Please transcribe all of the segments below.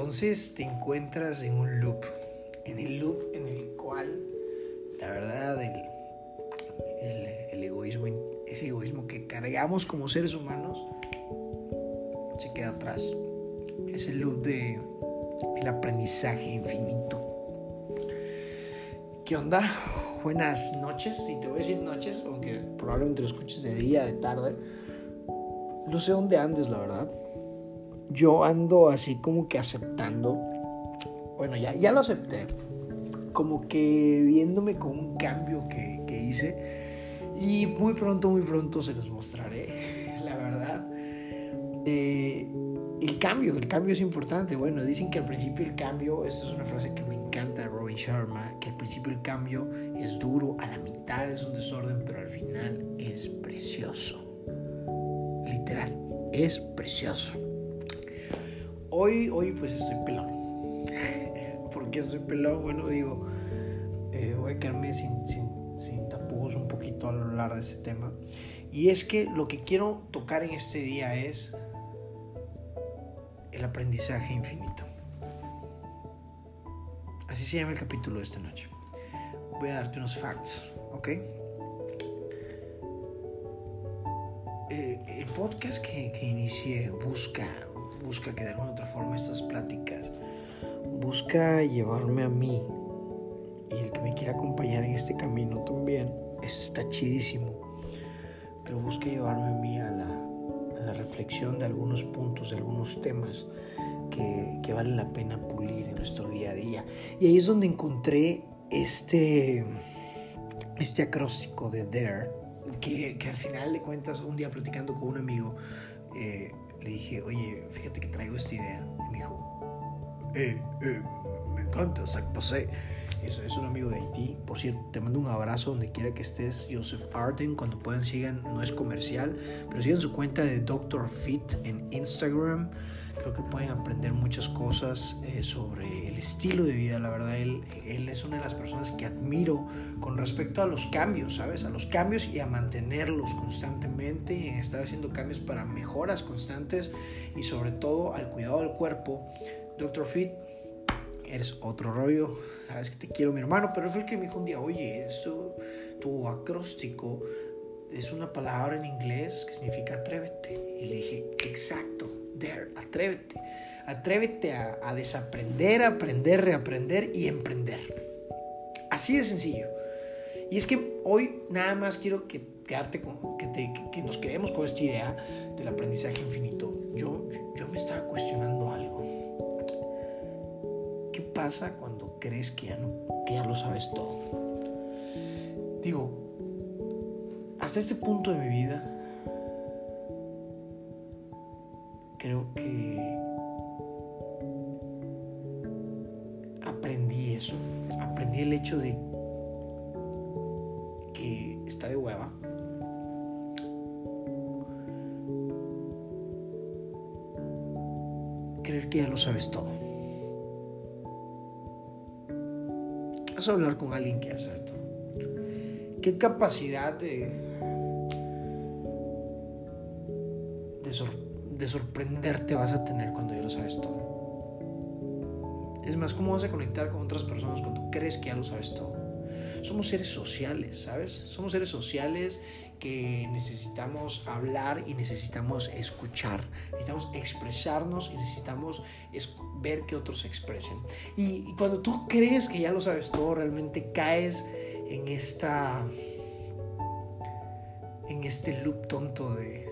entonces te encuentras en un loop, en el loop en el cual la verdad el, egoísmo, ese egoísmo que cargamos como seres humanos, se queda atrás. Es el loop de el aprendizaje infinito. ¿Qué onda? Buenas noches, y te voy a decir noches, aunque probablemente lo escuches de día, de tarde. No sé dónde andes, la verdad. Yo ando así como que aceptando. Bueno, ya, ya lo acepté. Como que viéndome con un cambio que, que hice. Y muy pronto, muy pronto se los mostraré, la verdad. Eh, el cambio, el cambio es importante. Bueno, dicen que al principio el cambio, esta es una frase que me encanta de Robin Sharma, que al principio el cambio es duro, a la mitad es un desorden, pero al final es precioso. Literal, es precioso. Hoy, hoy pues estoy pelón. ¿Por qué estoy pelón? Bueno, digo, eh, voy a quedarme sin, sin, tapujos un poquito al hablar de ese tema. Y es que lo que quiero tocar en este día es el aprendizaje infinito. Así se llama el capítulo de esta noche. Voy a darte unos facts, ¿ok? Eh, el podcast que, que inicié busca, busca que de alguna otra forma estas pláticas, busca llevarme a mí y el que me quiera acompañar en este camino también, está chidísimo, pero busca llevarme a mí a la, la reflexión de algunos puntos, de algunos temas que, que vale la pena pulir en nuestro día a día. Y ahí es donde encontré este, este acróstico de Dare, que, que, al final de cuentas, un día platicando con un amigo, eh, le dije, oye, fíjate que traigo esta idea. Y me dijo, eh, eh, me encanta, pasé. Es, es, un amigo de Haití. Por cierto, te mando un abrazo donde quiera que estés. Joseph Arden, cuando puedan sigan, no es comercial, pero sigan su cuenta de Dr. Fit en Instagram. Creo que pueden aprender muchas cosas eh, sobre el estilo de vida. La verdad, él, él es una de las personas que admiro con respecto a los cambios, ¿sabes? A los cambios y a mantenerlos constantemente y en estar haciendo cambios para mejoras constantes y sobre todo al cuidado del cuerpo. Dr. Fit eres otro rollo, sabes que te quiero mi hermano, pero fue el que me dijo un día, oye, esto, tu acróstico es una palabra en inglés que significa atrévete. Y le dije, exacto, there, atrévete. Atrévete a, a desaprender, aprender, reaprender y emprender. Así de sencillo. Y es que hoy nada más quiero que, quedarte con, que, te, que nos quedemos con esta idea del aprendizaje infinito. Yo, yo me estaba cuestionando algo pasa cuando crees que ya, no, que ya lo sabes todo? Digo, hasta este punto de mi vida, creo que aprendí eso. Aprendí el hecho de que está de hueva. Creer que ya lo sabes todo. vas a hablar con alguien que hace todo. ¿Qué capacidad de, de, sor, de, sorprenderte vas a tener cuando ya lo sabes todo? Es más, ¿cómo vas a conectar con otras personas cuando crees que ya lo sabes todo? Somos seres sociales, ¿sabes? Somos seres sociales que necesitamos hablar y necesitamos escuchar, necesitamos expresarnos y necesitamos ver que otros se expresen. Y, y, cuando tú crees que ya lo sabes todo, realmente caes en esta en este loop tonto de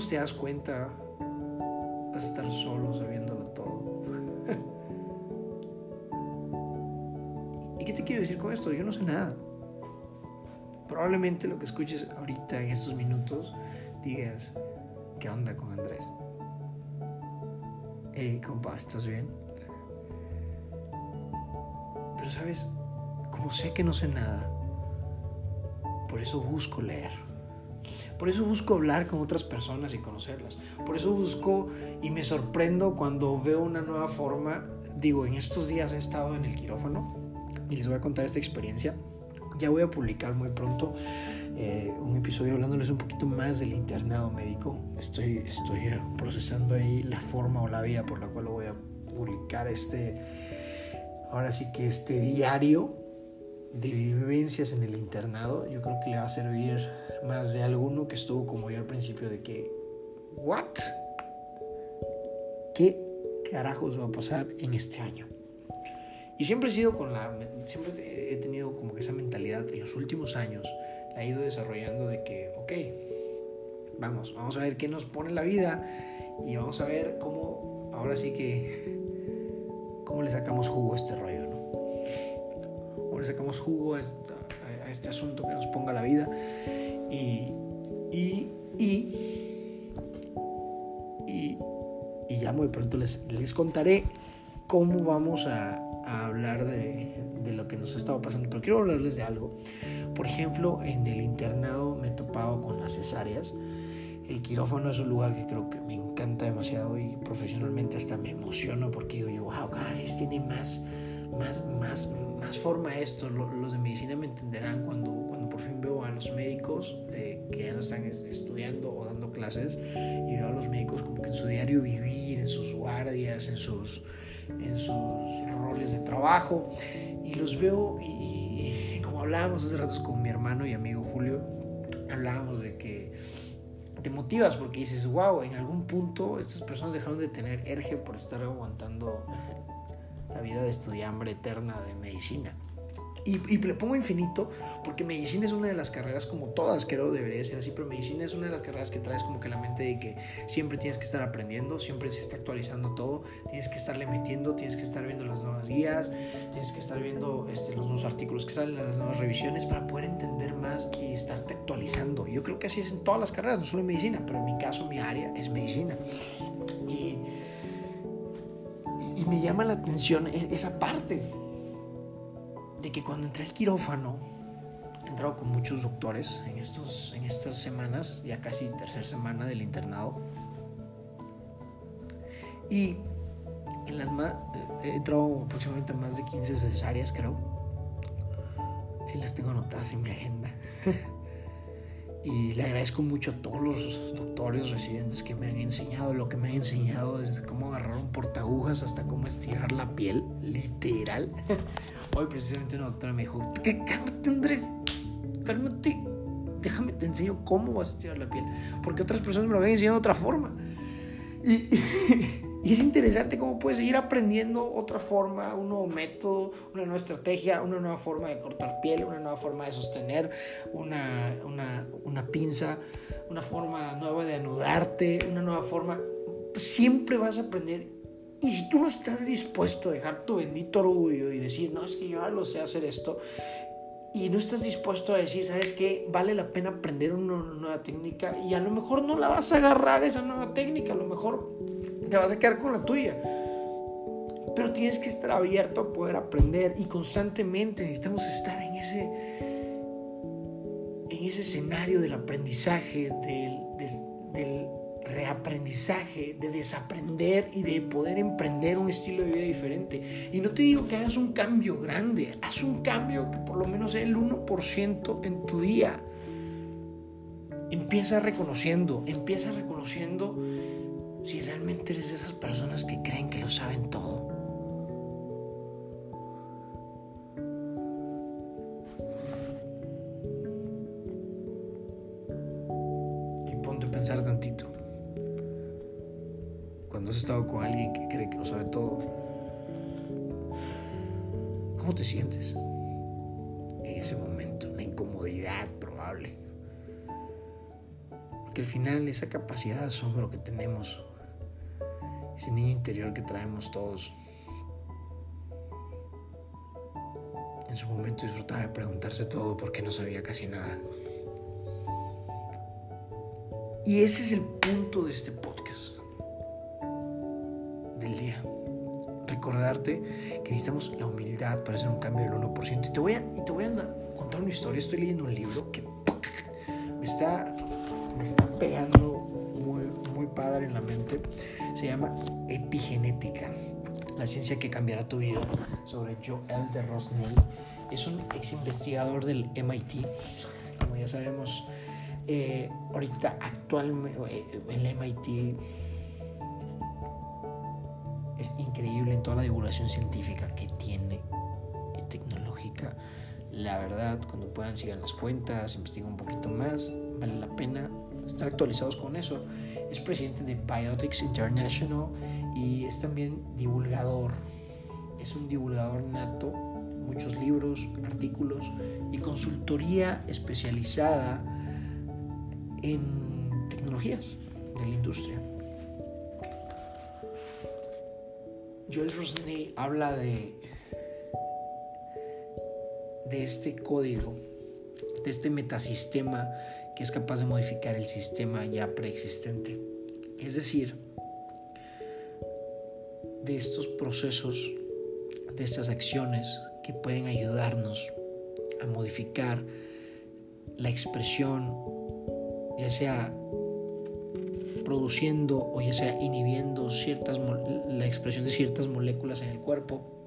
menos te das cuenta, vas a estar solo sabiéndolo todo. ¿Y qué te quiero decir con esto? Yo no sé nada. Probablemente lo que escuches ahorita en estos minutos digas, ¿qué onda con Andrés? Hey, compa, ¿estás bien? Pero sabes, como sé que no sé nada, por eso busco leer. Por eso busco hablar con otras personas y conocerlas. Por eso busco y me sorprendo cuando veo una nueva forma. Digo, en estos días he estado en el quirófano y les voy a contar esta experiencia. Ya voy a publicar muy pronto eh, un episodio hablándoles un poquito más del internado médico. Estoy, estoy procesando ahí la forma o la vía por la cual voy a publicar este, ahora sí que este diario de vivencias en el internado. Yo creo que le va a servir más de alguno que estuvo como yo al principio de que, ¿what? ¿Qué carajos va a pasar en este año? Y siempre he sido con la, siempre he tenido como que esa mentalidad en los últimos años, la he ido desarrollando de que, ok, vamos, vamos a ver qué nos pone la vida y vamos a ver cómo, ahora sí que, cómo le sacamos jugo a este rollo, sacamos jugo a, este asunto que nos ponga la vida y, y, y, y, y ya muy pronto les, les contaré cómo vamos a, a hablar de, de, lo que nos ha estado pasando, pero quiero hablarles de algo. Por ejemplo, en el internado me he topado con las cesáreas. El quirófano es un lugar que creo que me encanta demasiado y profesionalmente hasta me emociono porque digo wow, cada vez tiene más, más, más, más forma esto. Los de medicina me entenderán cuando, cuando por fin veo a los médicos eh, que ya no están estudiando o dando clases y veo a los médicos como que en su diario vivir, en sus guardias, en sus en sus roles de trabajo y los veo y, como hablábamos hace ratos con mi hermano y amigo Julio, hablábamos de que te motivas porque dices, wow, en algún punto estas personas dejaron de tener erge por estar aguantando la vida de estudiambre eterna de medicina. Y, y, le pongo infinito porque medicina es una de las carreras, como todas creo debería ser así, pero medicina es una de las carreras que traes como que la mente de que siempre tienes que estar aprendiendo, siempre se está actualizando todo, tienes que estarle metiendo, tienes que estar viendo las nuevas guías, tienes que estar viendo este, los nuevos artículos que salen, las nuevas revisiones para poder entender más y estarte actualizando. Yo creo que así es en todas las carreras, no solo en medicina, pero en mi caso mi área es medicina. Y, y me llama la atención e-, esa parte de que cuando entré al quirófano, he entrado con muchos doctores en, estos, en estas semanas, ya casi tercera semana del internado. Y en las he entrado aproximadamente más de 15 cesáreas, creo. Y las tengo anotadas en mi agenda. y le agradezco mucho a todos los doctores residentes que me han enseñado lo que me han enseñado desde cómo agarrar un portagujas hasta cómo estirar la piel, literal. Hoy precisamente una doctora me dijo, cálmate Andrés, cálmate, déjame, te enseño cómo vas a estirar la piel, porque otras personas me lo habían enseñado de otra forma. es interesante cómo puedes seguir aprendiendo otra forma, un nuevo método, una nueva estrategia, una nueva forma de cortar piel, una nueva forma de sostener una, una, una pinza, una forma nueva de anudarte, una nueva forma. Siempre vas a aprender y si tú no estás dispuesto a dejar tu bendito orgullo y decir, no, es que yo ya lo sé hacer esto, y no estás dispuesto a decir, ¿sabes qué? Vale la pena aprender una nueva técnica y a lo mejor no la vas a agarrar esa nueva técnica, a lo mejor te vas a quedar con la tuya. Pero tienes que estar abierto a poder aprender y constantemente necesitamos estar en ese, en ese escenario del aprendizaje, del, del reaprendizaje, de desaprender y de poder emprender un estilo de vida diferente. Y no te digo que hagas un cambio grande, haz un cambio que por lo menos sea el 1% en tu día. Empieza reconociendo, empieza reconociendo si realmente eres de esas personas que creen que lo saben todo. Capacidad de asombro que tenemos, ese niño interior que traemos todos, en su momento disfrutaba de preguntarse todo porque no sabía casi nada. Y ese es el punto de este podcast del día. Recordarte que necesitamos la humildad para hacer un cambio del 1%. Y te voy a, y te voy a contar una historia. Estoy leyendo un libro que me está, me está pegando padre en la mente. Se llama Epigenética, la ciencia que cambiará tu vida, sobre Joel de Rosnell. es un ex investigador del MIT. Como ya sabemos, eh, ahorita actualmente eh, el MIT es increíble en toda la divulgación científica que tiene y tecnológica. La verdad, cuando puedan sigan las cuentas, investiguen un poquito más, vale la pena estar actualizados con eso. Es presidente de Biotics International y es también divulgador. Es un divulgador nato, muchos libros, artículos y consultoría especializada en tecnologías de la industria. Joel Rosney habla de, de este código, de este metasistema es capaz de modificar el sistema ya preexistente. Es decir, de estos procesos, de estas acciones que pueden ayudarnos a modificar la expresión, ya sea produciendo o ya sea inhibiendo ciertas, la expresión de ciertas moléculas en el cuerpo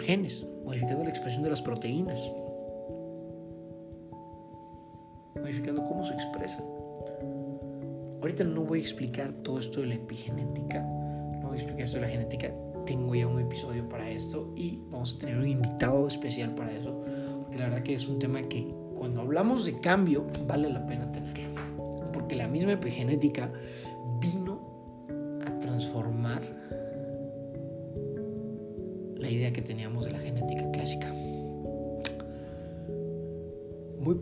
genes, modificando la expresión de las proteínas, modificando cómo se expresan. Ahorita no voy a explicar todo esto de la epigenética, no voy a explicar esto de la genética, tengo ya un episodio para esto y vamos a tener un invitado especial para eso, porque la verdad que es un tema que cuando hablamos de cambio, vale la pena tenerlo. Porque la misma epigenética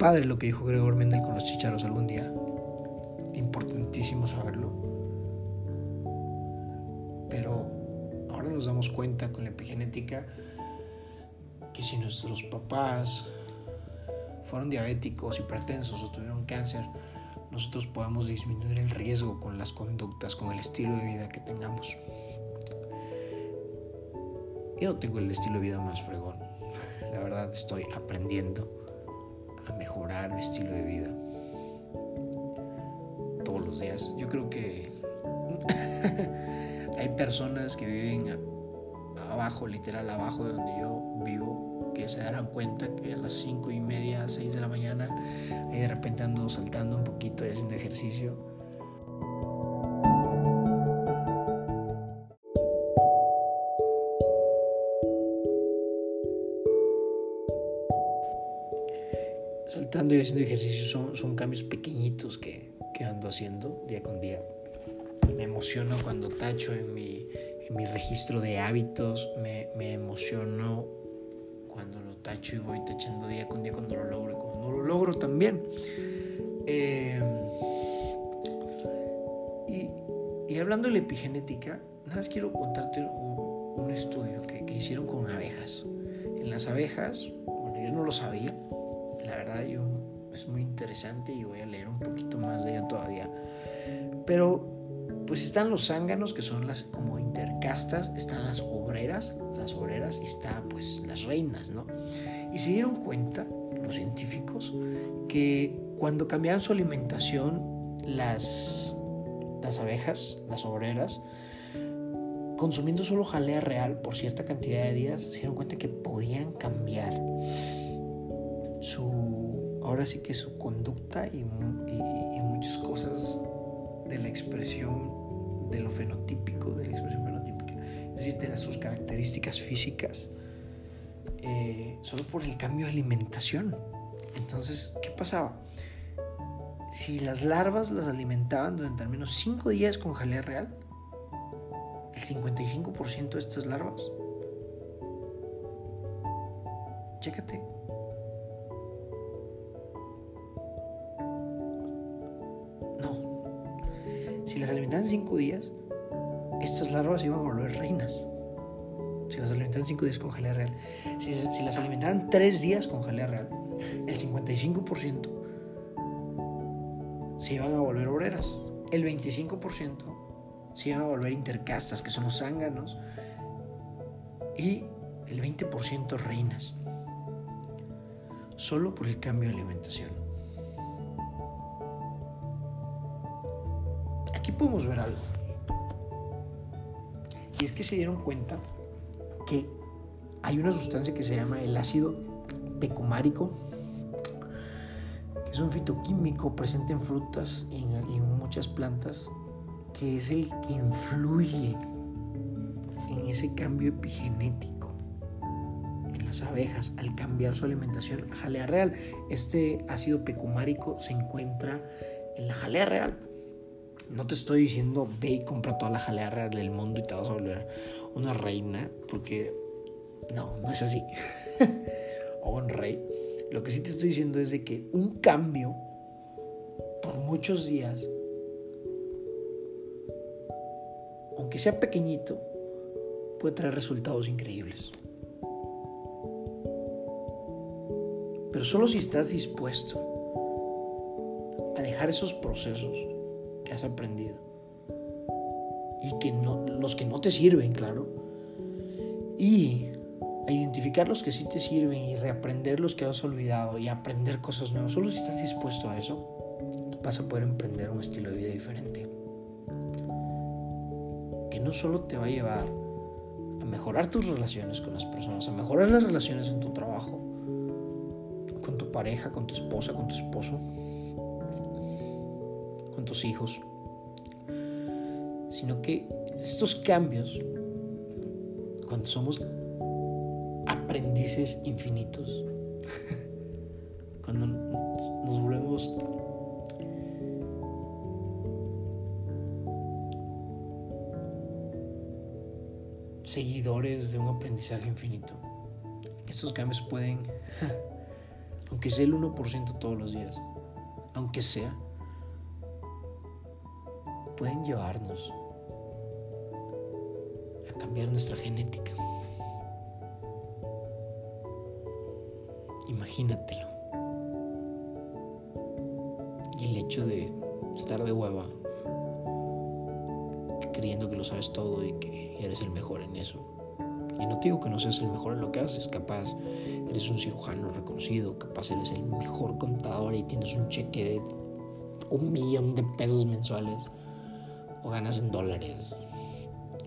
padre lo que dijo Gregor Mendel con los chicharos algún día. Importantísimo saberlo. Pero ahora nos damos cuenta con la epigenética que si nuestros papás, fueron diabéticos, hipertensos o tuvieron cáncer, nosotros podemos disminuir el riesgo con las conductas, con el estilo de vida que tengamos. Yo tengo el estilo de vida más fregón. La verdad estoy aprendiendo a mejorar mi estilo de vida. Todos los días. Yo creo que hay personas que viven abajo, literal abajo de donde yo vivo, que se darán cuenta que a las 5 y media, 6 de la mañana, ahí de repente ando saltando un poquito y haciendo ejercicio. Saltando y haciendo ejercicio son, son cambios pequeñitos que, que ando haciendo día con día. Me emociono cuando tacho en mi, en mi registro de hábitos, me, me emociono cuando lo tacho y voy tachando día con día cuando lo logro y cuando no lo logro también. Eh, y, hablando de la epigenética, nada más quiero contarte un, estudio que, hicieron con abejas. En las abejas, bueno, yo no lo sabía, es muy interesante y voy a leer un poquito más de ella todavía. Pero pues están los zánganos, que son las como intercastas, están las obreras, las obreras, y está pues las reinas, ¿no? Y se dieron cuenta, los científicos, que cuando cambiaban su alimentación, las, las abejas, las obreras, consumiendo solo jalea real por cierta cantidad de días, se dieron cuenta que podían cambiar su, ahora sí que su conducta y, y muchas cosas de la expresión de lo fenotípico, de la expresión fenotípica, es decir, de sus características físicas, eh, solo por el cambio de alimentación. Entonces, ¿qué pasaba? Si las larvas las alimentaban durante al menos 5 días con jalea real, el 55% de estas larvas, chécate, las alimentaban cinco días, estas larvas iban a volver reinas. Si las alimentaban cinco días con jalea real. Si, las alimentaban tres días con jalea real, el 55% se iban a volver obreras. El 25% se iban a volver intercastas, que son los zánganos. Y el 20% reinas. Solo por el cambio de alimentación. Aquí podemos ver algo. Y es que se dieron cuenta que hay una sustancia que se llama el ácido pecumárico, que es un fitoquímico presente en frutas y en, muchas plantas, que es el que influye en ese cambio epigenético en las abejas al cambiar su alimentación a jalea real. Este ácido pecumárico se encuentra en la jalea real. No te estoy diciendo ve y compra toda la jalea real del mundo y te vas a volver una reina, porque no, no es así. o un rey. Lo que sí te estoy diciendo es de que un cambio por muchos días, aunque sea pequeñito, puede traer resultados increíbles. Pero solo si estás dispuesto a dejar esos procesos que has aprendido y que no, los que no te sirven, claro, y a identificar los que sí te sirven y reaprender los que has olvidado y aprender cosas nuevas. Solo si estás dispuesto a eso, vas a poder emprender un estilo de vida diferente. Que no solo te va a llevar a mejorar tus relaciones con las personas, a mejorar las relaciones en tu trabajo, con tu pareja, con tu esposa, con tu esposo, con tus hijos, sino que estos cambios, cuando somos aprendices infinitos. Cuando nos volvemos seguidores de un aprendizaje infinito. Estos cambios pueden, aunque sea el 1% todos los días, aunque sea, pueden llevarnos a cambiar nuestra genética. Imagínatelo. Y el hecho de estar de hueva, creyendo que lo sabes todo y que eres el mejor en eso. Y no te digo que no seas el mejor en lo que haces, capaz eres un cirujano reconocido, capaz eres el mejor contador y tienes un cheque de un millón de pesos mensuales o ganas en dólares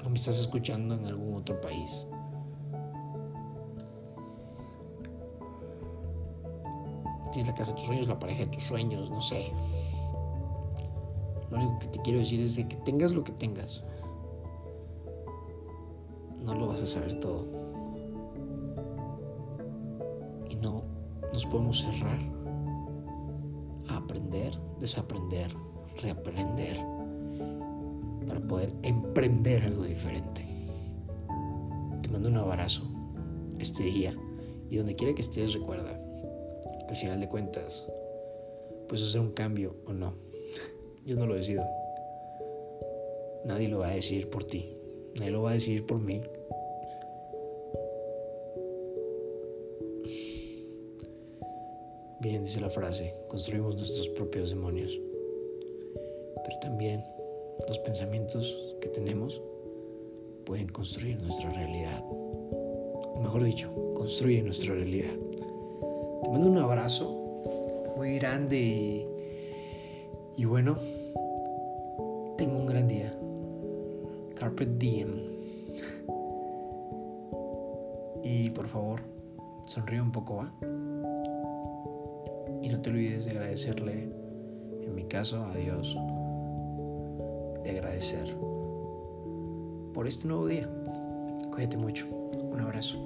o me estás escuchando en algún otro país. tienes la casa de tus sueños, la pareja de tus sueños, no sé. Lo único que te quiero decir es de que tengas lo que tengas, no lo vas a saber todo. Y no nos podemos cerrar a aprender, desaprender, reaprender para poder emprender algo diferente. Te mando un abrazo este día y donde quiera que estés recuerda al final de cuentas, pues hacer un cambio o no. Yo no lo decido. Nadie lo va a decir por ti. Nadie lo va a decir por mí. Bien, dice la frase, construimos nuestros propios demonios. Pero también los pensamientos que tenemos pueden construir nuestra realidad. O mejor dicho, construyen nuestra realidad. Te mando un abrazo muy grande y, bueno, tengo un gran día. Carpet diem. Y por favor, sonríe un poco, ¿va? Y no te olvides de agradecerle, en mi caso, a Dios, y agradecer por este nuevo día. Cuídate mucho. Un abrazo.